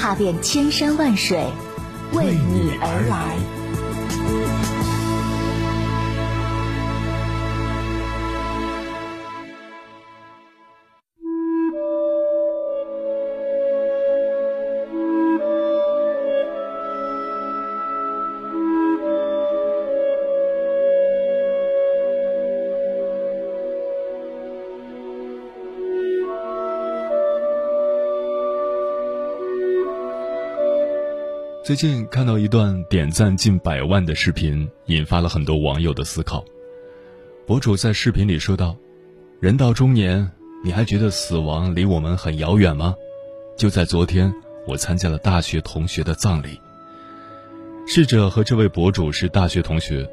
踏遍千山万水，为你而来。最近看到一段点赞近百万的视频，引发了很多网友的思考。博主在视频里说道：“人到中年，你还觉得死亡离我们很遥远吗？”就在昨天，我参加了大学同学的葬礼。逝者和这位博主是大学同学，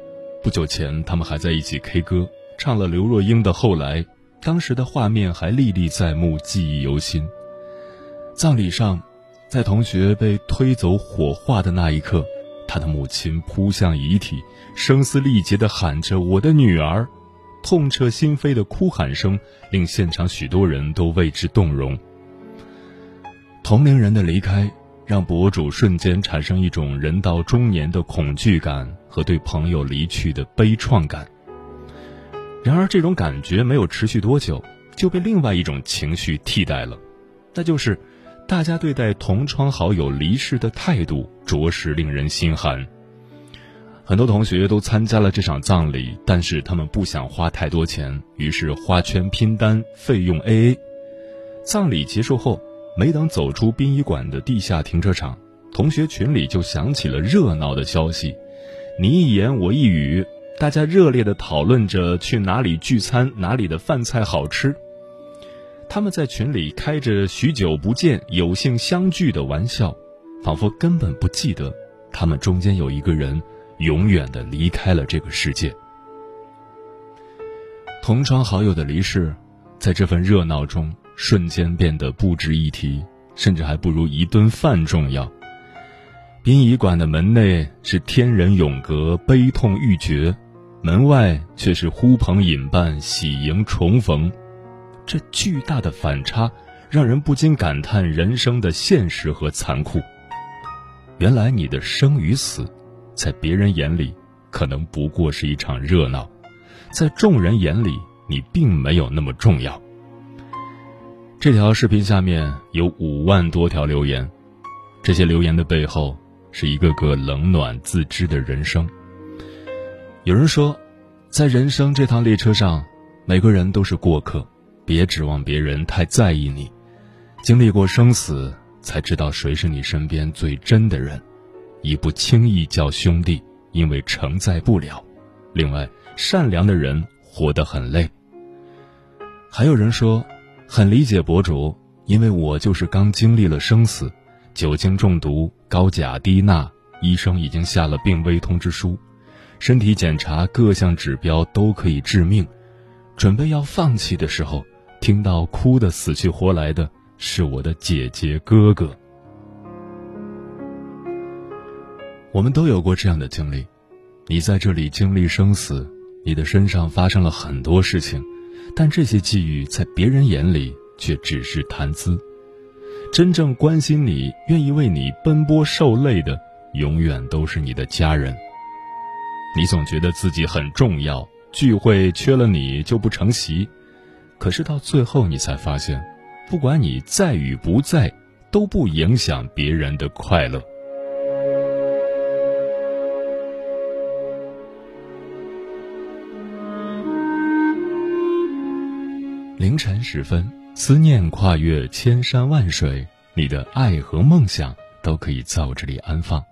不久前他们还在一起 K 歌，唱了刘若英的《后来》，当时的画面还历历在目，记忆犹新。葬礼上。在同学被推走火化的那一刻，他的母亲扑向遗体，声嘶力竭地喊着“我的女儿”，痛彻心扉的哭喊声令现场许多人都为之动容。同龄人的离开，让博主瞬间产生一种人到中年的恐惧感和对朋友离去的悲怆感。然而，这种感觉没有持续多久，就被另外一种情绪替代了，那就是。大家对待同窗好友离世的态度，着实令人心寒。很多同学都参加了这场葬礼，但是他们不想花太多钱，于是花圈拼单，费用 AA。葬礼结束后，没等走出殡仪馆的地下停车场，同学群里就响起了热闹的消息，你一言我一语，大家热烈地讨论着去哪里聚餐，哪里的饭菜好吃。他们在群里开着许久不见、有幸相聚的玩笑，仿佛根本不记得他们中间有一个人永远的离开了这个世界。同窗好友的离世，在这份热闹中瞬间变得不值一提，甚至还不如一顿饭重要。殡仪馆的门内是天人永隔、悲痛欲绝，门外却是呼朋引伴、喜迎重逢。这巨大的反差，让人不禁感叹人生的现实和残酷。原来你的生与死，在别人眼里可能不过是一场热闹，在众人眼里你并没有那么重要。这条视频下面有五万多条留言，这些留言的背后是一个个冷暖自知的人生。有人说，在人生这趟列车上，每个人都是过客。别指望别人太在意你，经历过生死，才知道谁是你身边最真的人，已不轻易叫兄弟，因为承载不了。另外，善良的人活得很累。还有人说，很理解博主，因为我就是刚经历了生死，酒精中毒、高钾低钠，医生已经下了病危通知书，身体检查各项指标都可以致命，准备要放弃的时候。听到哭的死去活来的是我的姐姐哥哥。我们都有过这样的经历，你在这里经历生死，你的身上发生了很多事情，但这些际遇在别人眼里却只是谈资。真正关心你、愿意为你奔波受累的，永远都是你的家人。你总觉得自己很重要，聚会缺了你就不成席。可是到最后，你才发现，不管你在与不在，都不影响别人的快乐。凌晨时分，思念跨越千山万水，你的爱和梦想都可以在我这里安放。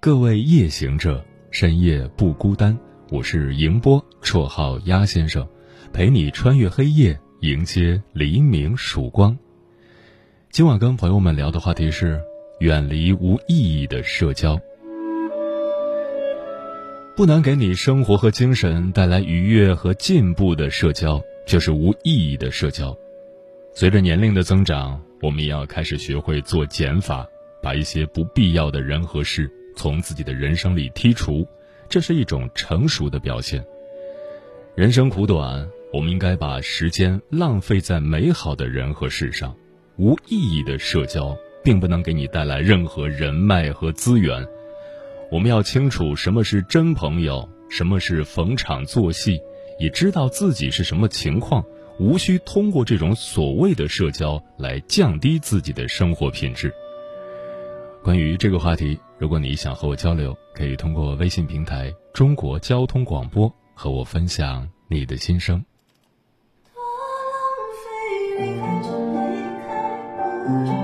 各位夜行者，深夜不孤单。我是迎波，绰号鸭先生。陪你穿越黑夜，迎接黎明曙光。今晚跟朋友们聊的话题是：远离无意义的社交。不能给你生活和精神带来愉悦和进步的社交，就是无意义的社交。随着年龄的增长，我们也要开始学会做减法，把一些不必要的人和事从自己的人生里剔除，这是一种成熟的表现。人生苦短，我们应该把时间浪费在美好的人和事上。无意义的社交并不能给你带来任何人脉和资源。我们要清楚什么是真朋友，什么是逢场作戏，也知道自己是什么情况，无需通过这种所谓的社交来降低自己的生活品质。关于这个话题，如果你想和我交流，可以通过微信平台“中国交通广播”。和我分享你的心声。离开就离开不值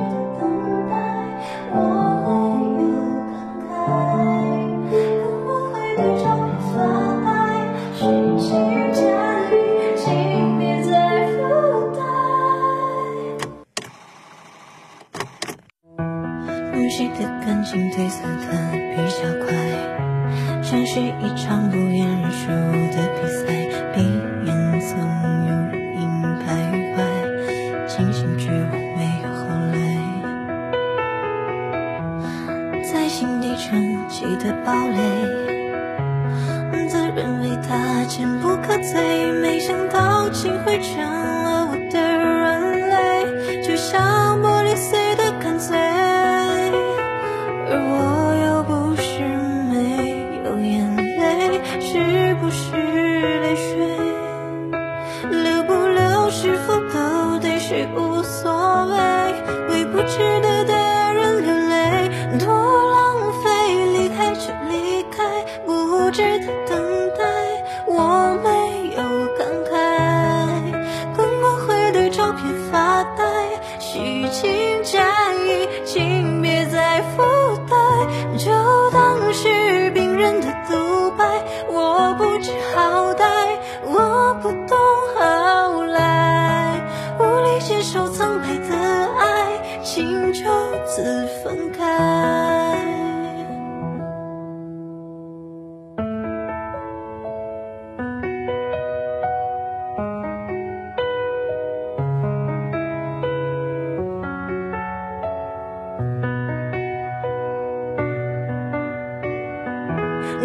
ooh.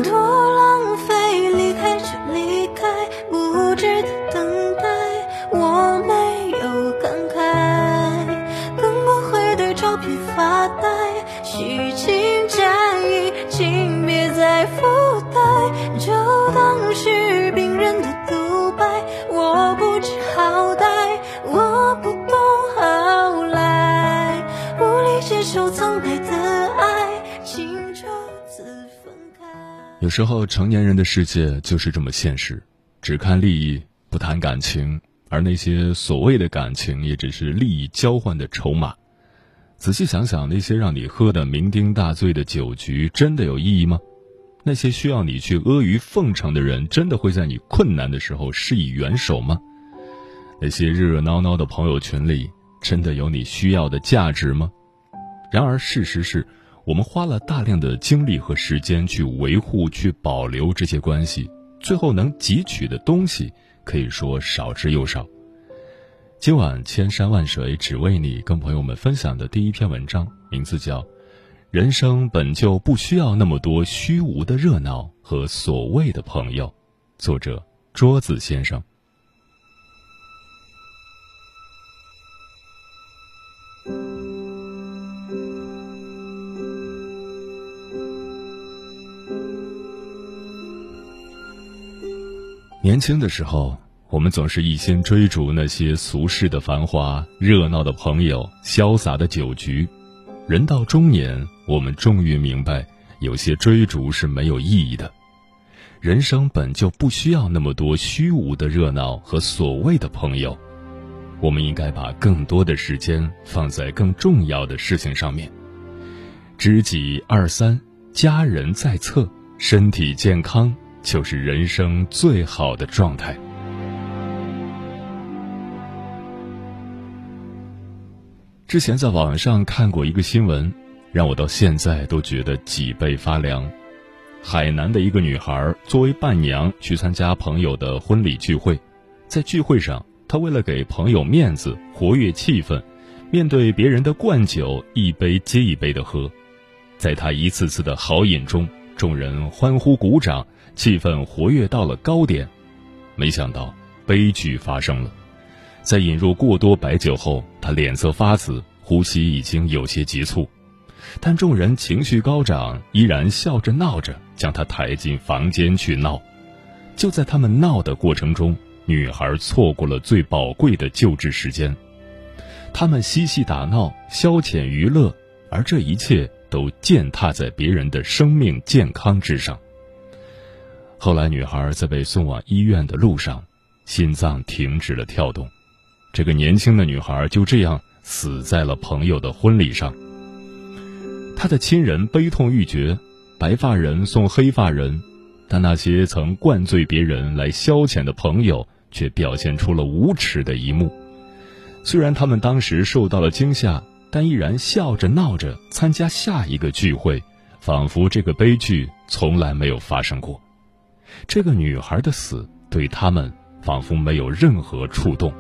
多时候，成年人的世界就是这么现实，只看利益，不谈感情，而那些所谓的感情，也只是利益交换的筹码。仔细想想，那些让你喝得酩酊大醉的酒局，真的有意义吗？那些需要你去阿谀奉承的人，真的会在你困难的时候施以援手吗？那些热热闹闹的朋友群里，真的有你需要的价值吗？然而，事实是。我们花了大量的精力和时间去维护、去保留这些关系，最后能汲取的东西可以说少之又少。今晚千山万水只为你，跟朋友们分享的第一篇文章，名字叫《人生本就不需要那么多虚无的热闹和所谓的朋友》，作者桌子先生。年轻的时候，我们总是一心追逐那些俗世的繁华、热闹的朋友、潇洒的酒局。人到中年，我们终于明白，有些追逐是没有意义的。人生本就不需要那么多虚无的热闹和所谓的朋友。我们应该把更多的时间放在更重要的事情上面。知己二三，家人在侧，身体健康。就是人生最好的状态。之前在网上看过一个新闻，让我到现在都觉得脊背发凉。海南的一个女孩作为伴娘去参加朋友的婚礼聚会，在聚会上，她为了给朋友面子，活跃气氛，面对别人的灌酒，一杯接一杯的喝。在她一次次的豪饮中，众人欢呼鼓掌，气氛活跃到了高点。没想到悲剧发生了，在饮入过多白酒后，他脸色发紫，呼吸已经有些急促。但众人情绪高涨，依然笑着闹着将他抬进房间去闹。就在他们闹的过程中，女孩错过了最宝贵的救治时间。他们嬉戏打闹，消遣娱乐，而这一切都践踏在别人的生命健康之上。后来，女孩在被送往医院的路上，心脏停止了跳动。这个年轻的女孩就这样死在了朋友的婚礼上。她的亲人悲痛欲绝，白发人送黑发人，但那些曾灌醉别人来消遣的朋友却表现出了无耻的一幕。虽然他们当时受到了惊吓，但依然笑着闹着参加下一个聚会，仿佛这个悲剧从来没有发生过。这个女孩的死对他们仿佛没有任何触动。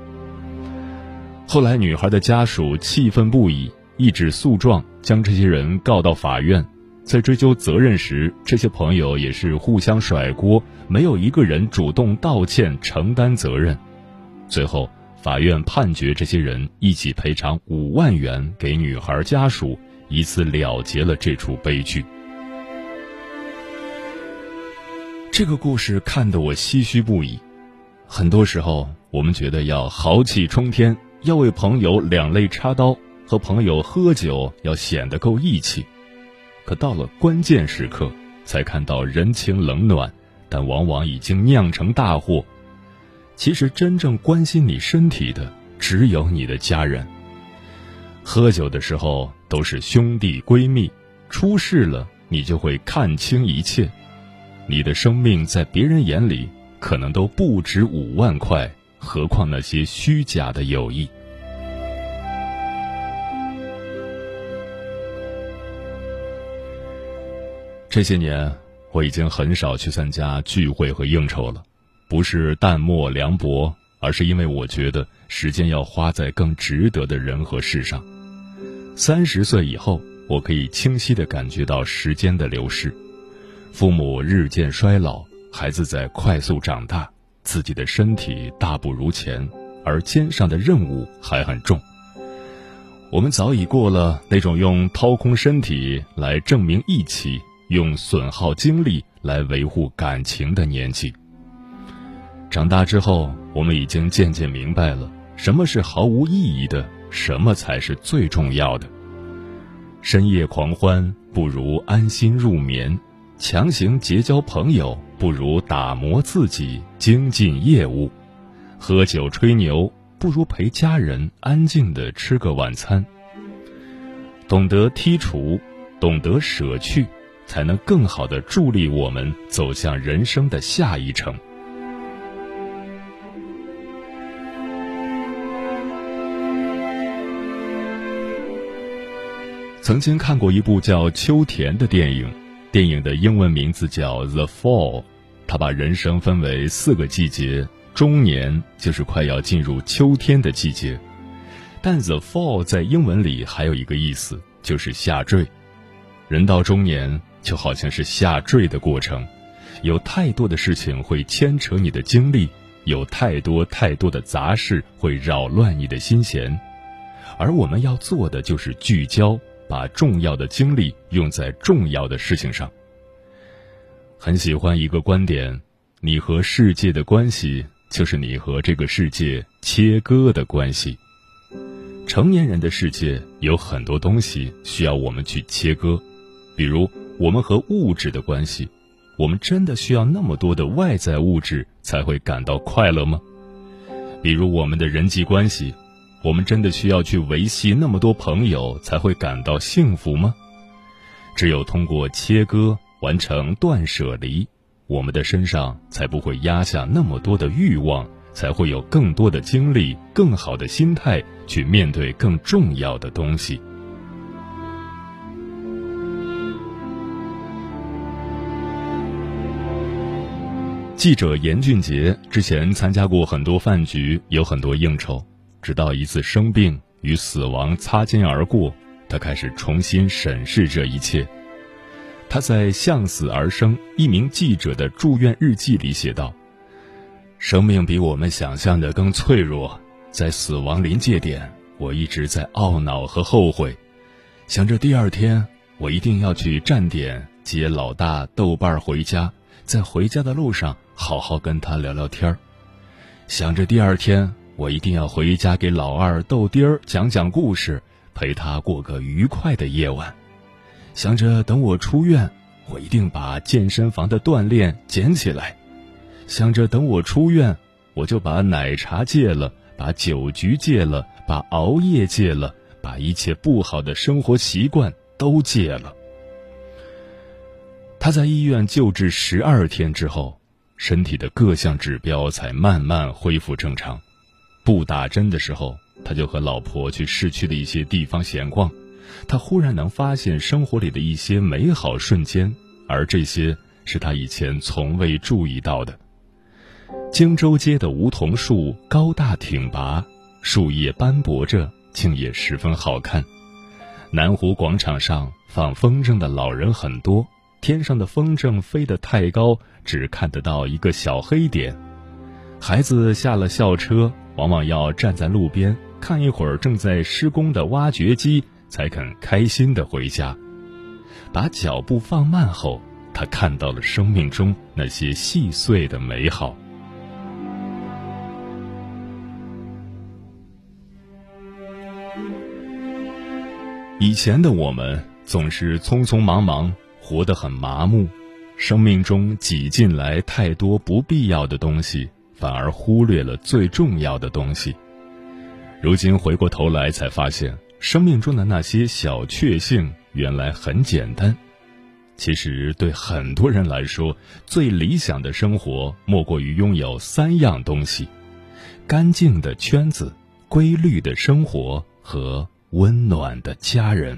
后来，女孩的家属气愤不已。一纸诉状将这些人告到法院，在追究责任时，这些朋友也是互相甩锅，没有一个人主动道歉承担责任。最后，法院判决这些人一起赔偿五万元给女孩家属，以此了结了这出悲剧。这个故事看得我唏嘘不已。很多时候，我们觉得要豪气冲天，要为朋友两肋插刀。和朋友喝酒要显得够义气，可到了关键时刻，才看到人情冷暖，但往往已经酿成大祸。其实真正关心你身体的，只有你的家人。喝酒的时候都是兄弟闺蜜，出事了你就会看清一切。你的生命在别人眼里可能都不值五万块，何况那些虚假的友谊。这些年，我已经很少去参加聚会和应酬了，不是淡漠凉薄，而是因为我觉得时间要花在更值得的人和事上。三十岁以后，我可以清晰地感觉到时间的流逝，父母日渐衰老，孩子在快速长大，自己的身体大不如前，而肩上的任务还很重。我们早已过了那种用掏空身体来证明义气。用损耗精力来维护感情的年纪。长大之后，我们已经渐渐明白了什么是毫无意义的，什么才是最重要的。深夜狂欢不如安心入眠，强行结交朋友不如打磨自己精进业务，喝酒吹牛不如陪家人安静的吃个晚餐。懂得剔除，懂得舍去。才能更好的助力我们走向人生的下一程。曾经看过一部叫《秋田》的电影，电影的英文名字叫《The Fall》，他把人生分为四个季节，中年就是快要进入秋天的季节。但 The Fall 在英文里还有一个意思，就是下坠。人到中年。就好像是下坠的过程，有太多的事情会牵扯你的精力，有太多太多的杂事会扰乱你的心弦，而我们要做的就是聚焦，把重要的精力用在重要的事情上。很喜欢一个观点：你和世界的关系，就是你和这个世界切割的关系。成年人的世界有很多东西需要我们去切割，比如。我们和物质的关系，我们真的需要那么多的外在物质才会感到快乐吗？比如我们的人际关系，我们真的需要去维系那么多朋友才会感到幸福吗？只有通过切割完成断舍离我们的身上才不会压下那么多的欲望才会有更多的精力更好的心态去面对更重要的东西。记者严俊杰之前参加过很多饭局有很多应酬。直到一次生病与死亡擦肩而过，他开始重新审视这一切。他在《向死而生：一名记者的住院日记》里写道：“生命比我们想象的更脆弱，在死亡临界点，我一直在懊恼和后悔，想着第二天我一定要去站点接老大豆瓣回家，在回家的路上。”好好跟他聊聊天儿，想着第二天我一定要回家给老二豆丁儿讲讲故事，陪他过个愉快的夜晚。想着等我出院，我一定把健身房的锻炼捡起来。想着等我出院，我就把奶茶戒了，把酒局戒了，把熬夜戒了，把一切不好的生活习惯都戒了。他在医院救治十二天之后。身体的各项指标才慢慢恢复正常。不打针的时候，他就和老婆去市区的一些地方闲逛。他忽然能发现生活里的一些美好瞬间，而这些是他以前从未注意到的。荆州街的梧桐树高大挺拔，树叶斑驳着，竟也十分好看。南湖广场上放风筝的老人很多。天上的风筝飞得太高，只看得到一个小黑点。孩子下了校车，往往要站在路边看一会儿正在施工的挖掘机，才肯开心的回家。把脚步放慢后，他看到了生命中那些细碎的美好。以前的我们总是匆匆忙忙。活得很麻木，生命中挤进来太多不必要的东西，反而忽略了最重要的东西。如今回过头来，才发现生命中的那些小确幸原来很简单。其实对很多人来说，最理想的生活莫过于拥有三样东西：干净的圈子、规律的生活和温暖的家人。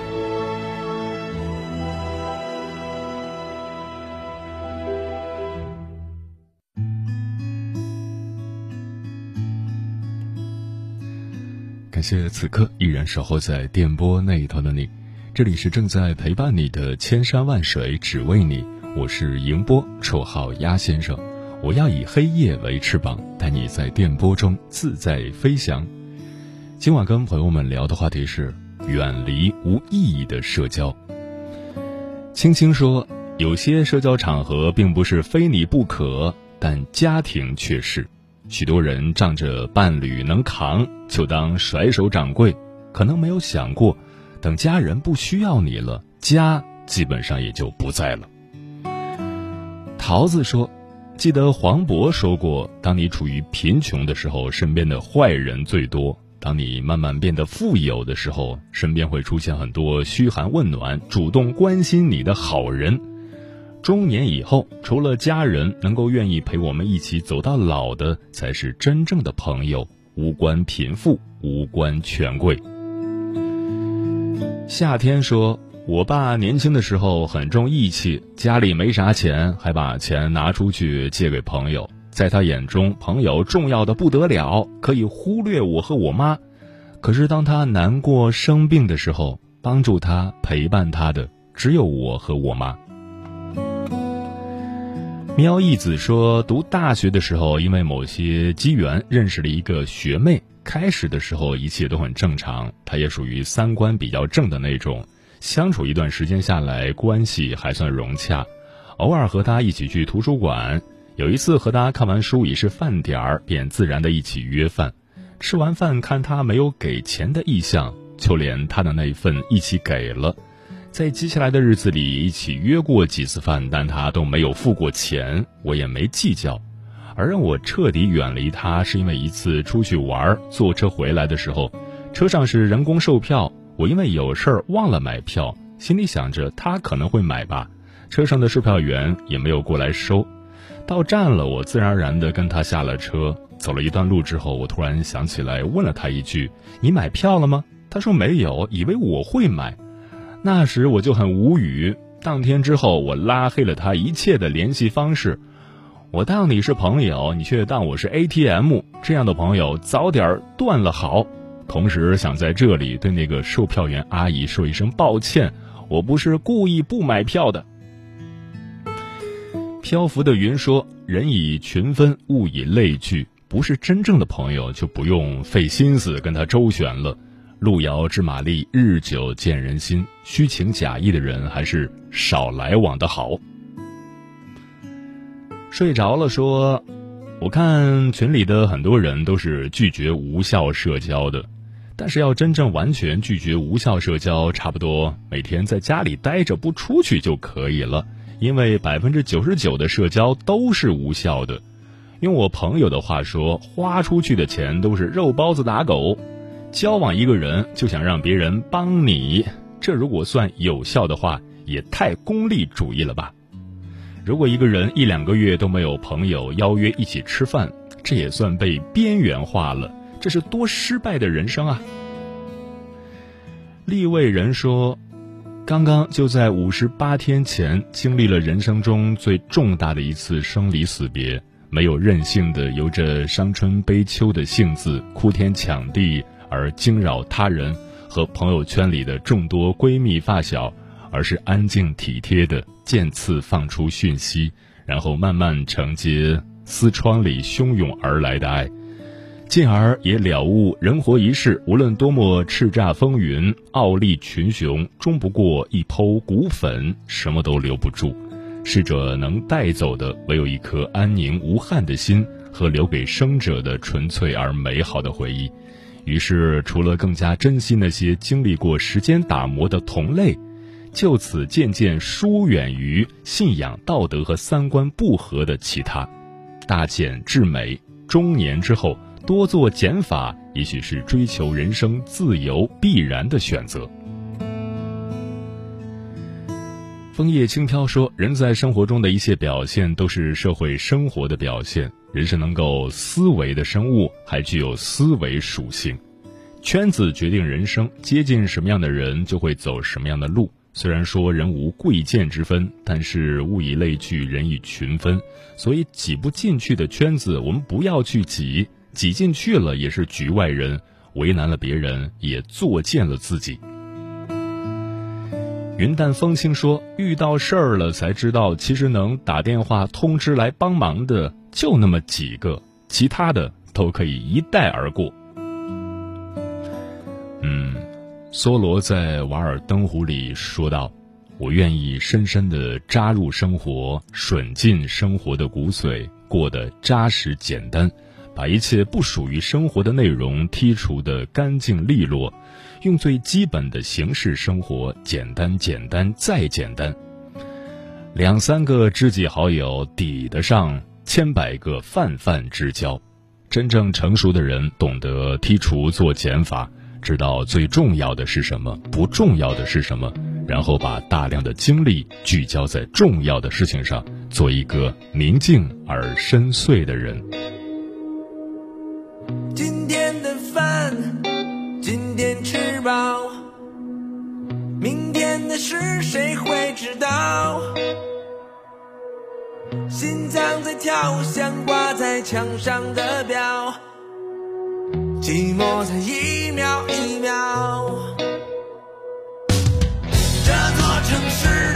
感谢此刻依然守候在电波那一头的你，这里是正在陪伴你的千山万水只为你，我是迎波，绰号鸭先生，我要以黑夜为翅膀，带你在电波中自在飞翔。今晚跟朋友们聊的话题是远离无意义的社交。青青说，有些社交场合并不是非你不可，但家庭却是。许多人仗着伴侣能扛，就当甩手掌柜，可能没有想过，等家人不需要你了，家基本上也就不在了。桃子说：“记得黄渤说过，当你处于贫穷的时候，身边的坏人最多；当你慢慢变得富有的时候，身边会出现很多嘘寒问暖、主动关心你的好人。”中年以后，除了家人能够愿意陪我们一起走到老的，才是真正的朋友。无关贫富，无关权贵。夏天说：“我爸年轻的时候很重义气，家里没啥钱，还把钱拿出去借给朋友。在他眼中，朋友重要的不得了，可以忽略我和我妈。可是当他难过生病的时候，帮助他、陪伴他的只有我和我妈。”喵一子说，读大学的时候，因为某些机缘认识了一个学妹。开始的时候一切都很正常，她也属于三观比较正的那种。相处一段时间下来，关系还算融洽。偶尔和她一起去图书馆，有一次和她看完书已是饭点儿，便自然的一起约饭。吃完饭看他没有给钱的意向，就连他的那份一起给了。在接下来的日子里，一起约过几次饭，但他都没有付过钱，我也没计较。而让我彻底远离他，是因为一次出去玩，坐车回来的时候，车上是人工售票，我因为有事儿忘了买票，心里想着他可能会买吧，车上的售票员也没有过来收。到站了，我自然而然地跟他下了车。走了一段路之后，我突然想起来，问了他一句：“你买票了吗？”他说没有，以为我会买。那时我就很无语。当天之后，我拉黑了他一切的联系方式。我当你是朋友，你却当我是 ATM，这样的朋友早点断了好。同时想在这里对那个售票员阿姨说一声抱歉，我不是故意不买票的。漂浮的云说：“人以群分，物以类聚，不是真正的朋友就不用费心思跟他周旋了。路遥知马力，日久见人心，虚情假意的人还是少来往的好。”睡着了，说：“我看群里的很多人都是拒绝无效社交的，但是要真正完全拒绝无效社交，差不多每天在家里待着不出去就可以了。因为百分之九十九的社交都是无效的。用我朋友的话说，花出去的钱都是肉包子打狗。交往一个人就想让别人帮你，这如果算有效的话，也太功利主义了吧。”如果一个人一两个月都没有朋友邀约一起吃饭，这也算被边缘化了。这是多失败的人生啊！立位人说，刚刚就在五十八天前经历了人生中最重大的一次生离死别，没有任性的由着伤春悲秋的性子哭天抢地而惊扰他人和朋友圈里的众多闺蜜发小。而是安静体贴的渐次放出讯息，然后慢慢承接丝窗里汹涌而来的爱，进而也了悟人活一世，无论多么叱咤风云、傲立群雄，终不过一抔骨粉，什么都留不住。逝者能带走的，唯有一颗安宁无憾的心和留给生者的纯粹而美好的回忆。于是，除了更加珍惜那些经历过时间打磨的同类。就此渐渐疏远于信仰、道德和三观不合的其他，大减至美。中年之后多做减法，也许是追求人生自由必然的选择。枫叶轻飘说：“人在生活中的一切表现，都是社会生活的表现。人是能够思维的生物，还具有思维属性。圈子决定人生，接近什么样的人，就会走什么样的路。”虽然说人无贵贱之分，但是物以类聚，人以群分，所以挤不进去的圈子，我们不要去挤；挤进去了，也是局外人，为难了别人，也作践了自己。云淡风轻说：“遇到事儿了才知道，其实能打电话通知来帮忙的就那么几个，其他的都可以一带而过。”嗯。梭罗在《瓦尔登湖》里说道：“我愿意深深地扎入生活，吮进生活的骨髓，过得扎实简单，把一切不属于生活的内容剔除得干净利落，用最基本的形式生活，简单简单再简单。两三个知己好友抵得上千百个泛泛之交。真正成熟的人懂得剔除做减法。”知道最重要的是什么，不重要的是什么，然后把大量的精力聚焦在重要的事情上，做一个宁静而深邃的人。今天的饭，今天吃饱，明天的事谁会知道？心脏在跳，像挂在墙上的表。寂寞在一秒一秒。这座城市